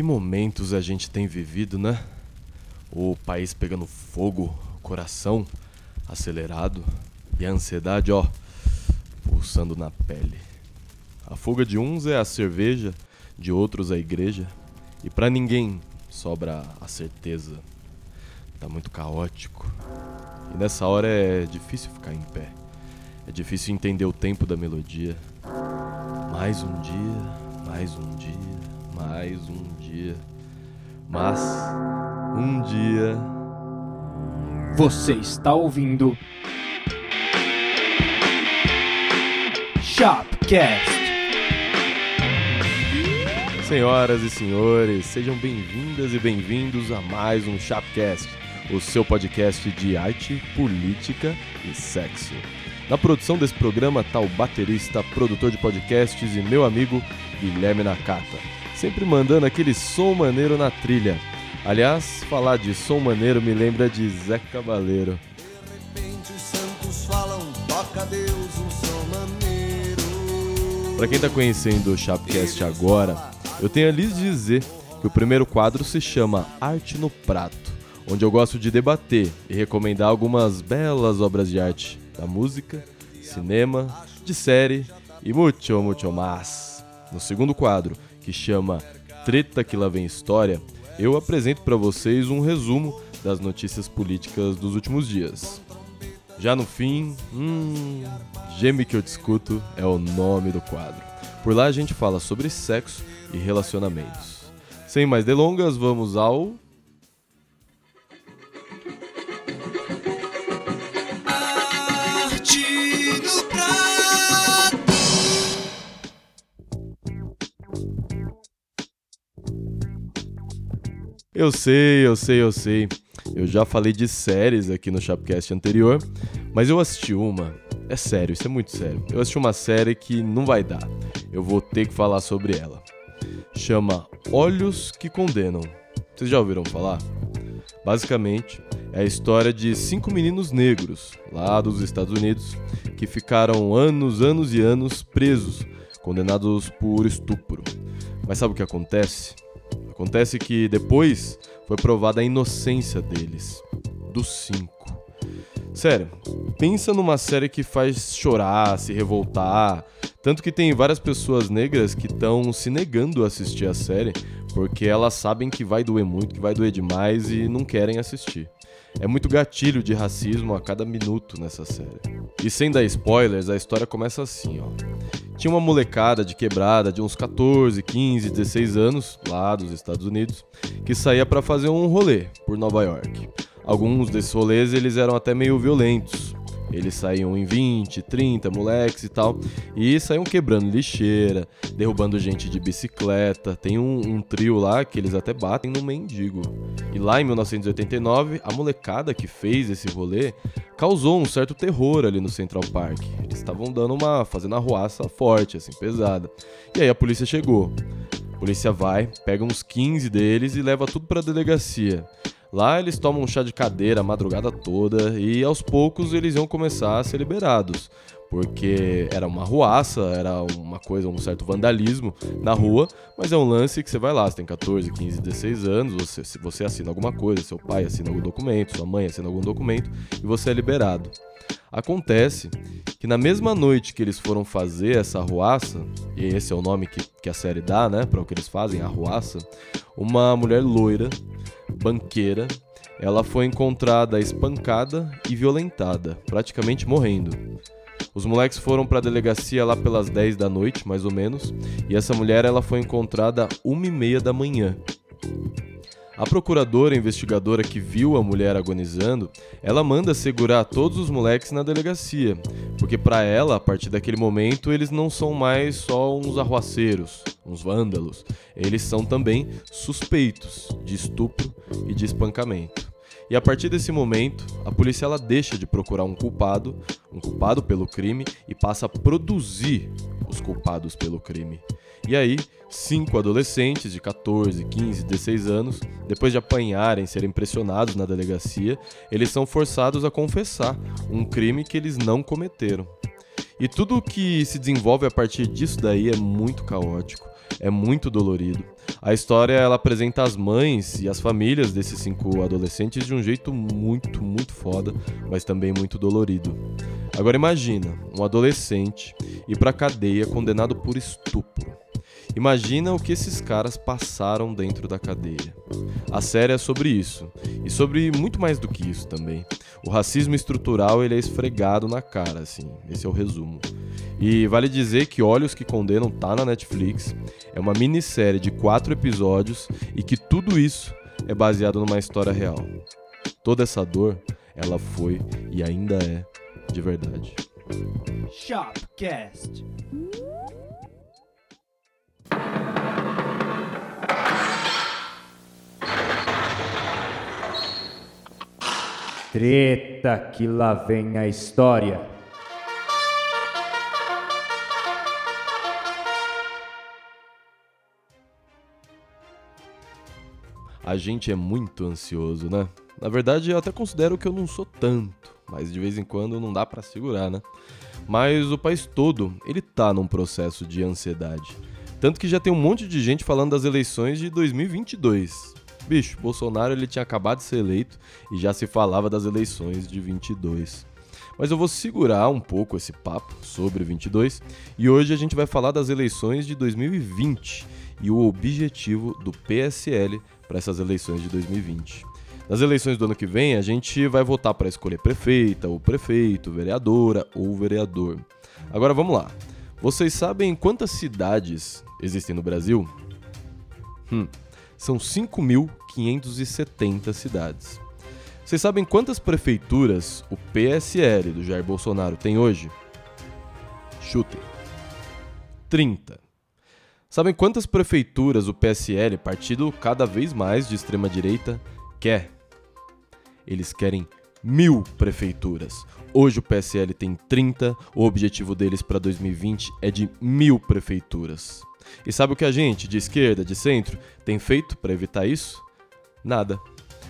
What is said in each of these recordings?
Que momentos a gente tem vivido, né? O país pegando fogo, coração acelerado e a ansiedade, ó, pulsando na pele. A fuga de uns é a cerveja, de outros a igreja, e para ninguém sobra a certeza. Tá muito caótico. E nessa hora é difícil ficar em pé. É difícil entender o tempo da melodia. Mais um dia, mais um dia, mais um dia. Mas um dia. Você está ouvindo. Shopcast. Senhoras e senhores, sejam bem-vindas e bem-vindos a mais um Shopcast, o seu podcast de arte, política e sexo. Na produção desse programa está o baterista, produtor de podcasts e meu amigo Guilherme Nakata, sempre mandando aquele som maneiro na trilha. Aliás, falar de som maneiro me lembra de Zé Cabaleiro. Para quem tá conhecendo o Chapcast agora, eu tenho a lhes dizer que o primeiro quadro se chama Arte no Prato, onde eu gosto de debater e recomendar algumas belas obras de arte da música, cinema, de série e muito, muito mais. No segundo quadro, que chama Treta que lá vem história, eu apresento para vocês um resumo das notícias políticas dos últimos dias. Já no fim, hum, Geme que eu discuto é o nome do quadro. Por lá a gente fala sobre sexo e relacionamentos. Sem mais delongas, vamos ao Eu sei, eu sei, eu sei. Eu já falei de séries aqui no Chapcast anterior, mas eu assisti uma. É sério, isso é muito sério. Eu assisti uma série que não vai dar. Eu vou ter que falar sobre ela. Chama Olhos que Condenam. Vocês já ouviram falar? Basicamente, é a história de cinco meninos negros, lá dos Estados Unidos, que ficaram anos, anos e anos presos, condenados por estupro. Mas sabe o que acontece? Acontece que depois foi provada a inocência deles, dos cinco. Sério, pensa numa série que faz chorar, se revoltar. Tanto que tem várias pessoas negras que estão se negando a assistir a série porque elas sabem que vai doer muito, que vai doer demais e não querem assistir. É muito gatilho de racismo a cada minuto nessa série. E sem dar spoilers, a história começa assim, ó. Tinha uma molecada de quebrada de uns 14, 15, 16 anos, lá dos Estados Unidos, que saía para fazer um rolê por Nova York. Alguns desses rolês eles eram até meio violentos. Eles saíam em 20, 30 moleques e tal, e saíam quebrando lixeira, derrubando gente de bicicleta. Tem um, um trio lá que eles até batem no mendigo. E lá em 1989, a molecada que fez esse rolê causou um certo terror ali no Central Park. Eles estavam dando uma. fazendo arruaça forte, assim, pesada. E aí a polícia chegou. A polícia vai, pega uns 15 deles e leva tudo pra delegacia. Lá eles tomam um chá de cadeira a madrugada toda e aos poucos eles iam começar a ser liberados. Porque era uma ruaça, era uma coisa, um certo vandalismo na rua, mas é um lance que você vai lá, você tem 14, 15, 16 anos, você, você assina alguma coisa, seu pai assina algum documento, sua mãe assina algum documento e você é liberado. Acontece que na mesma noite que eles foram fazer essa arruaça, e esse é o nome que, que a série dá, né, para o que eles fazem, a arruaça, uma mulher loira, banqueira, ela foi encontrada espancada e violentada, praticamente morrendo. Os moleques foram para a delegacia lá pelas 10 da noite, mais ou menos, e essa mulher ela foi encontrada uma e meia da manhã. A procuradora investigadora que viu a mulher agonizando, ela manda segurar todos os moleques na delegacia, porque para ela, a partir daquele momento, eles não são mais só uns arruaceiros, uns vândalos, eles são também suspeitos de estupro e de espancamento. E a partir desse momento, a polícia ela deixa de procurar um culpado, um culpado pelo crime, e passa a produzir os culpados pelo crime. E aí, cinco adolescentes de 14, 15, 16 anos, depois de apanharem, serem pressionados na delegacia, eles são forçados a confessar um crime que eles não cometeram. E tudo que se desenvolve a partir disso daí é muito caótico, é muito dolorido. A história ela apresenta as mães e as famílias desses cinco adolescentes de um jeito muito, muito foda, mas também muito dolorido. Agora imagina um adolescente ir pra cadeia condenado por estupro. Imagina o que esses caras passaram dentro da cadeia. A série é sobre isso, e sobre muito mais do que isso também. O racismo estrutural ele é esfregado na cara, assim. Esse é o resumo. E vale dizer que Olhos que Condenam tá na Netflix. É uma minissérie de quatro episódios e que tudo isso é baseado numa história real. Toda essa dor, ela foi e ainda é de verdade. Shopcast. Treta que lá vem a história. A gente é muito ansioso, né? Na verdade, eu até considero que eu não sou tanto, mas de vez em quando não dá pra segurar, né? Mas o país todo, ele tá num processo de ansiedade. Tanto que já tem um monte de gente falando das eleições de 2022. Bicho, Bolsonaro ele tinha acabado de ser eleito e já se falava das eleições de 22. Mas eu vou segurar um pouco esse papo sobre 22 e hoje a gente vai falar das eleições de 2020 e o objetivo do PSL para essas eleições de 2020. Nas eleições do ano que vem, a gente vai votar para escolher prefeita, ou prefeito, vereadora ou vereador. Agora vamos lá. Vocês sabem quantas cidades existem no Brasil? Hum, são 5.570 cidades. Vocês sabem quantas prefeituras o PSL do Jair Bolsonaro tem hoje? Chutem. 30. Sabem quantas prefeituras o PSL, partido cada vez mais de extrema direita, quer? Eles querem mil prefeituras. Hoje o PSL tem 30, o objetivo deles para 2020 é de mil prefeituras. E sabe o que a gente, de esquerda, de centro, tem feito para evitar isso? Nada.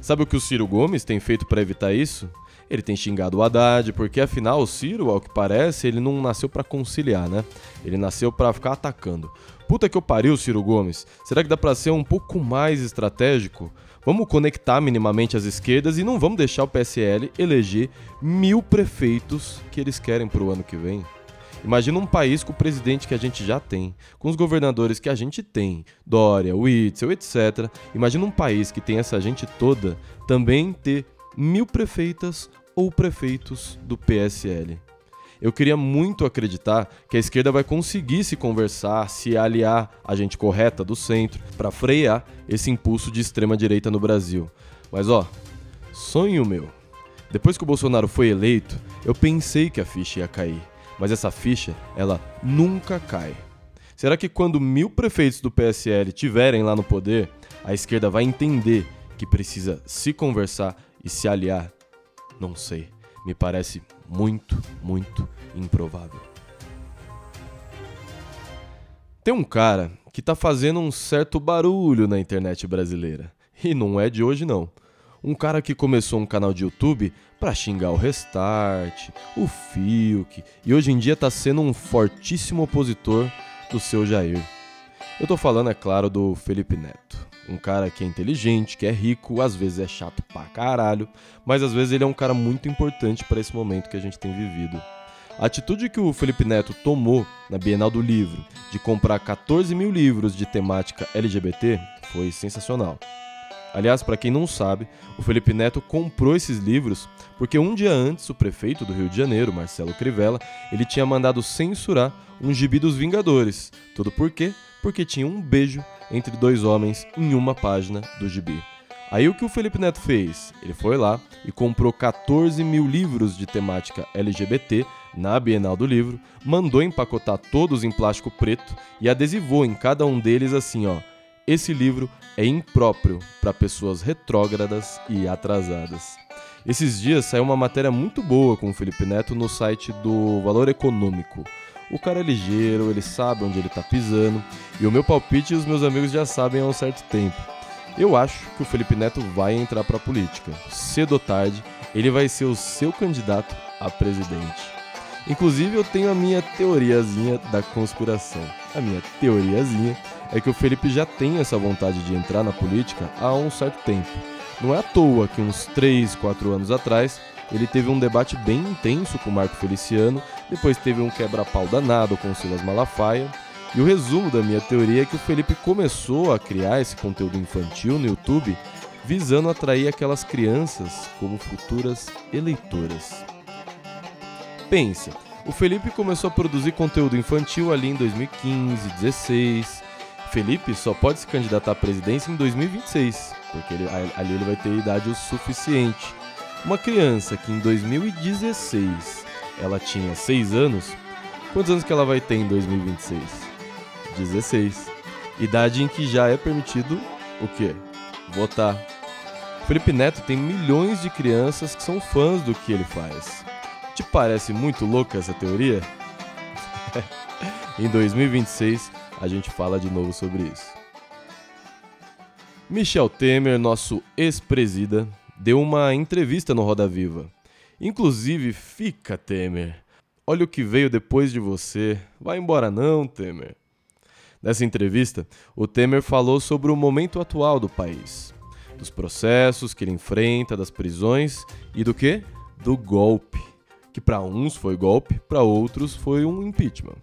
Sabe o que o Ciro Gomes tem feito para evitar isso? Ele tem xingado o Haddad, porque afinal o Ciro, ao que parece, ele não nasceu para conciliar, né? Ele nasceu para ficar atacando. Puta que eu pariu, Ciro Gomes. Será que dá pra ser um pouco mais estratégico? Vamos conectar minimamente as esquerdas e não vamos deixar o PSL eleger mil prefeitos que eles querem pro ano que vem. Imagina um país com o presidente que a gente já tem, com os governadores que a gente tem, Dória, Witzel, etc. Imagina um país que tem essa gente toda também ter mil prefeitas ou prefeitos do PSL. Eu queria muito acreditar que a esquerda vai conseguir se conversar, se aliar à gente correta do centro para frear esse impulso de extrema direita no Brasil. Mas ó, sonho meu. Depois que o Bolsonaro foi eleito, eu pensei que a ficha ia cair, mas essa ficha, ela nunca cai. Será que quando mil prefeitos do PSL tiverem lá no poder, a esquerda vai entender que precisa se conversar e se aliar? Não sei. Me parece muito, muito improvável. Tem um cara que tá fazendo um certo barulho na internet brasileira. E não é de hoje não. Um cara que começou um canal de YouTube para xingar o Restart, o Fiuk e hoje em dia tá sendo um fortíssimo opositor do seu Jair. Eu tô falando, é claro, do Felipe Neto. Um cara que é inteligente, que é rico, às vezes é chato pra caralho, mas às vezes ele é um cara muito importante para esse momento que a gente tem vivido. A atitude que o Felipe Neto tomou na Bienal do Livro de comprar 14 mil livros de temática LGBT foi sensacional. Aliás, para quem não sabe, o Felipe Neto comprou esses livros porque um dia antes o prefeito do Rio de Janeiro, Marcelo Crivella, ele tinha mandado censurar um gibi dos Vingadores. Tudo por quê? Porque tinha um beijo entre dois homens em uma página do gibi. Aí o que o Felipe Neto fez? Ele foi lá e comprou 14 mil livros de temática LGBT na Bienal do Livro, mandou empacotar todos em plástico preto e adesivou em cada um deles assim, ó. Esse livro é impróprio para pessoas retrógradas e atrasadas. Esses dias saiu uma matéria muito boa com o Felipe Neto no site do Valor Econômico. O cara é ligeiro, ele sabe onde ele tá pisando, e o meu palpite os meus amigos já sabem há um certo tempo. Eu acho que o Felipe Neto vai entrar pra política. Cedo ou tarde, ele vai ser o seu candidato a presidente. Inclusive, eu tenho a minha teoriazinha da conspiração. A minha teoriazinha é que o Felipe já tem essa vontade de entrar na política há um certo tempo. Não é à toa que uns 3, 4 anos atrás ele teve um debate bem intenso com o Marco Feliciano, depois teve um quebra-pau danado com o Silas Malafaia. E o resumo da minha teoria é que o Felipe começou a criar esse conteúdo infantil no YouTube visando atrair aquelas crianças como futuras eleitoras. Pense, o Felipe começou a produzir conteúdo infantil ali em 2015, 16. Felipe só pode se candidatar à presidência em 2026, porque ele, ali ele vai ter idade o suficiente. Uma criança que em 2016 ela tinha 6 anos, quantos anos que ela vai ter em 2026? 16. Idade em que já é permitido o quê? Votar. Felipe Neto tem milhões de crianças que são fãs do que ele faz. Te parece muito louca essa teoria? em 2026 a gente fala de novo sobre isso. Michel Temer, nosso ex-presida, deu uma entrevista no Roda Viva. Inclusive, fica, Temer. Olha o que veio depois de você. Vai embora não, Temer. Nessa entrevista, o Temer falou sobre o momento atual do país, dos processos que ele enfrenta, das prisões e do que? Do golpe que para uns foi golpe, para outros foi um impeachment.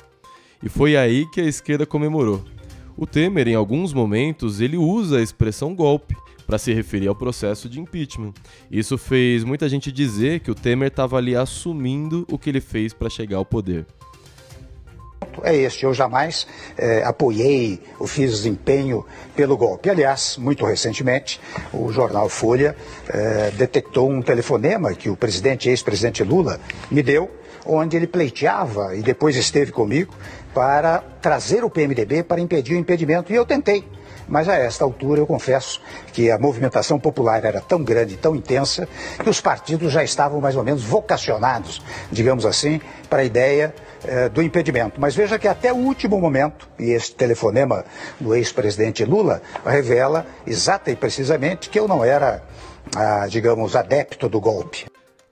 E foi aí que a esquerda comemorou. O Temer, em alguns momentos, ele usa a expressão golpe para se referir ao processo de impeachment. Isso fez muita gente dizer que o Temer estava ali assumindo o que ele fez para chegar ao poder é este. Eu jamais é, apoiei ou fiz desempenho pelo golpe. Aliás, muito recentemente, o jornal Folha é, detectou um telefonema que o presidente, ex-presidente Lula, me deu, onde ele pleiteava e depois esteve comigo para trazer o PMDB para impedir o impedimento. E eu tentei. Mas a esta altura eu confesso que a movimentação popular era tão grande, tão intensa, que os partidos já estavam mais ou menos vocacionados, digamos assim, para a ideia eh, do impedimento. Mas veja que até o último momento, e esse telefonema do ex-presidente Lula revela exata e precisamente que eu não era, ah, digamos, adepto do golpe.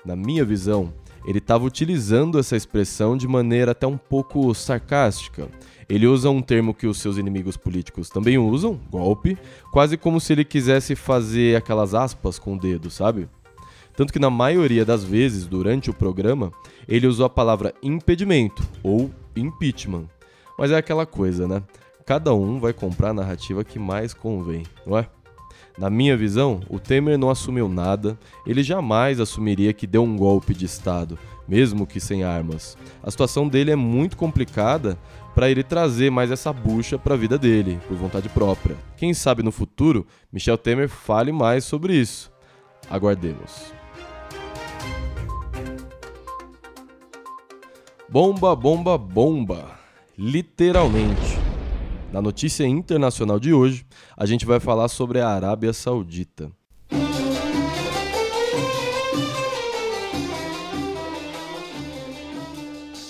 Na minha visão, ele estava utilizando essa expressão de maneira até um pouco sarcástica. Ele usa um termo que os seus inimigos políticos também usam, golpe, quase como se ele quisesse fazer aquelas aspas com o dedo, sabe? Tanto que na maioria das vezes durante o programa, ele usou a palavra impedimento ou impeachment. Mas é aquela coisa, né? Cada um vai comprar a narrativa que mais convém, não é? Na minha visão, o Temer não assumiu nada, ele jamais assumiria que deu um golpe de Estado, mesmo que sem armas. A situação dele é muito complicada para ele trazer mais essa bucha para a vida dele, por vontade própria. Quem sabe no futuro, Michel Temer fale mais sobre isso. Aguardemos. Bomba, bomba, bomba. Literalmente. Na notícia internacional de hoje, a gente vai falar sobre a Arábia Saudita.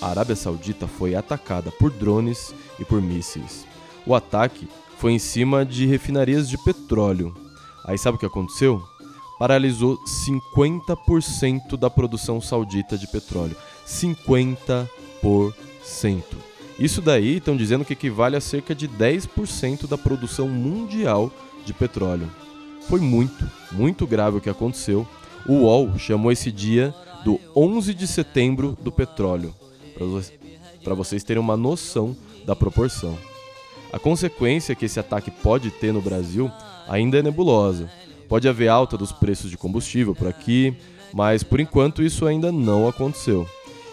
A Arábia Saudita foi atacada por drones e por mísseis. O ataque foi em cima de refinarias de petróleo. Aí sabe o que aconteceu? Paralisou 50% da produção saudita de petróleo. 50%. Isso daí estão dizendo que equivale a cerca de 10% da produção mundial de petróleo. Foi muito, muito grave o que aconteceu. O UOL chamou esse dia do 11 de setembro do petróleo, para vocês terem uma noção da proporção. A consequência que esse ataque pode ter no Brasil ainda é nebulosa. Pode haver alta dos preços de combustível por aqui, mas por enquanto isso ainda não aconteceu.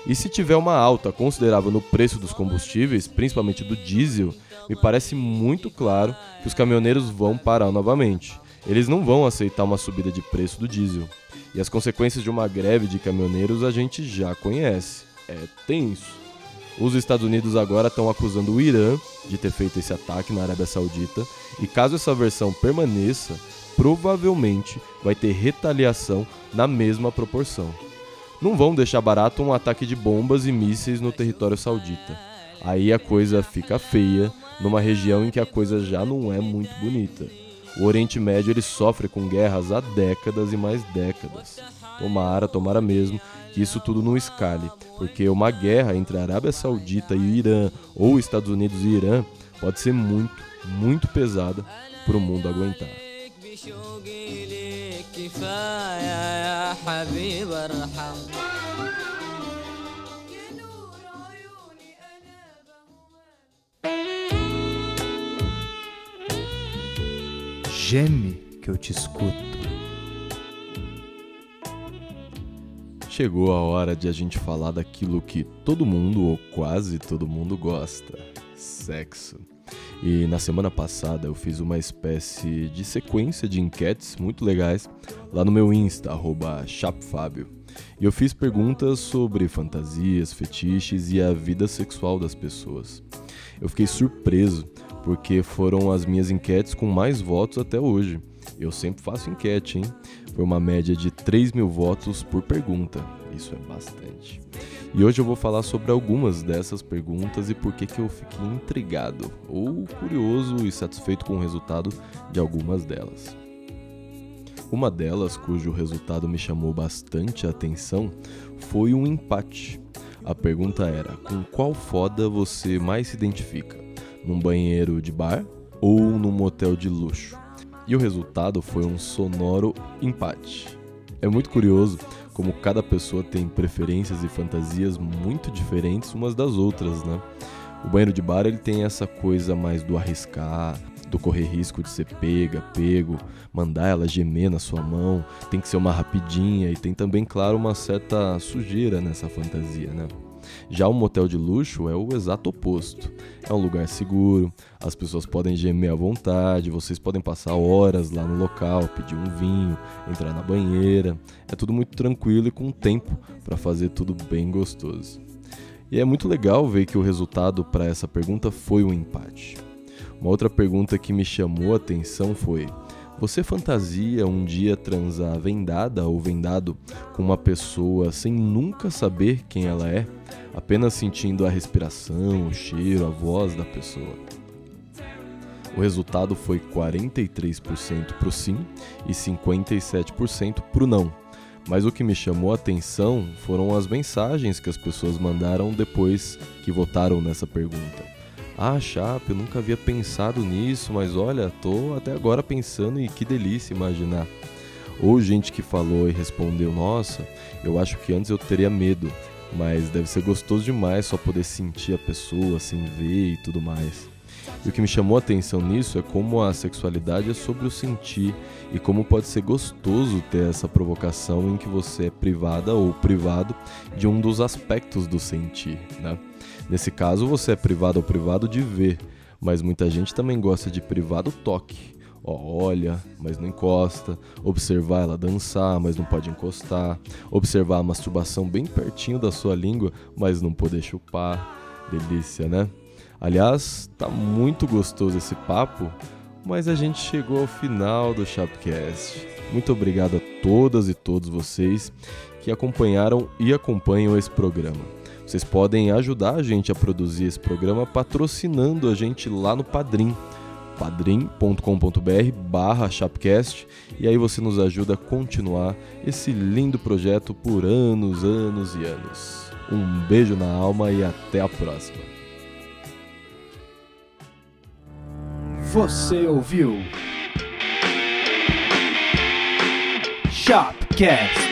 E se tiver uma alta considerável no preço dos combustíveis, principalmente do diesel, me parece muito claro que os caminhoneiros vão parar novamente. Eles não vão aceitar uma subida de preço do diesel. E as consequências de uma greve de caminhoneiros a gente já conhece. É tenso. Os Estados Unidos agora estão acusando o Irã de ter feito esse ataque na Arábia Saudita, e caso essa versão permaneça, provavelmente vai ter retaliação na mesma proporção não vão deixar barato um ataque de bombas e mísseis no território saudita. Aí a coisa fica feia numa região em que a coisa já não é muito bonita. O Oriente Médio ele sofre com guerras há décadas e mais décadas. Tomara, tomara mesmo que isso tudo não escale, porque uma guerra entre a Arábia Saudita e o Irã, ou Estados Unidos e Irã, pode ser muito, muito pesada para o mundo aguentar. Geme que eu te escuto. Chegou a hora de a gente falar daquilo que todo mundo ou quase todo mundo gosta: sexo. E na semana passada eu fiz uma espécie de sequência de enquetes muito legais lá no meu Insta, chapfábio. E eu fiz perguntas sobre fantasias, fetiches e a vida sexual das pessoas. Eu fiquei surpreso porque foram as minhas enquetes com mais votos até hoje. Eu sempre faço enquete, hein? Foi uma média de 3 mil votos por pergunta. Isso é bastante. E hoje eu vou falar sobre algumas dessas perguntas e por que, que eu fiquei intrigado ou curioso e satisfeito com o resultado de algumas delas. Uma delas, cujo resultado me chamou bastante a atenção, foi um empate. A pergunta era: com qual foda você mais se identifica? num banheiro de bar ou num motel de luxo. E o resultado foi um sonoro empate. É muito curioso como cada pessoa tem preferências e fantasias muito diferentes umas das outras, né? O banheiro de bar ele tem essa coisa mais do arriscar, do correr risco de ser pega, pego, mandar ela gemer na sua mão, tem que ser uma rapidinha e tem também, claro, uma certa sujeira nessa fantasia, né? Já o motel de luxo é o exato oposto. É um lugar seguro, as pessoas podem gemer à vontade, vocês podem passar horas lá no local, pedir um vinho, entrar na banheira. É tudo muito tranquilo e com tempo para fazer tudo bem gostoso. E é muito legal ver que o resultado para essa pergunta foi um empate. Uma outra pergunta que me chamou a atenção foi: você fantasia um dia transar vendada ou vendado com uma pessoa sem nunca saber quem ela é? Apenas sentindo a respiração, o cheiro, a voz da pessoa. O resultado foi 43% para o sim e 57% para o não. Mas o que me chamou a atenção foram as mensagens que as pessoas mandaram depois que votaram nessa pergunta. Ah, Chapa, eu nunca havia pensado nisso, mas olha, tô até agora pensando e que delícia imaginar. Ou gente que falou e respondeu: Nossa, eu acho que antes eu teria medo, mas deve ser gostoso demais só poder sentir a pessoa, assim, ver e tudo mais. E o que me chamou a atenção nisso é como a sexualidade é sobre o sentir e como pode ser gostoso ter essa provocação em que você é privada ou privado de um dos aspectos do sentir, né? Nesse caso, você é privado ou privado de ver, mas muita gente também gosta de privado toque Ó, olha, mas não encosta. Observar ela dançar, mas não pode encostar. Observar a masturbação bem pertinho da sua língua, mas não poder chupar. Delícia, né? Aliás, tá muito gostoso esse papo, mas a gente chegou ao final do Chapcast. Muito obrigado a todas e todos vocês que acompanharam e acompanham esse programa. Vocês podem ajudar a gente a produzir esse programa patrocinando a gente lá no Padrim padrim.com.br barra chapcast e aí você nos ajuda a continuar esse lindo projeto por anos, anos e anos. Um beijo na alma e até a próxima. Você ouviu Shopcast.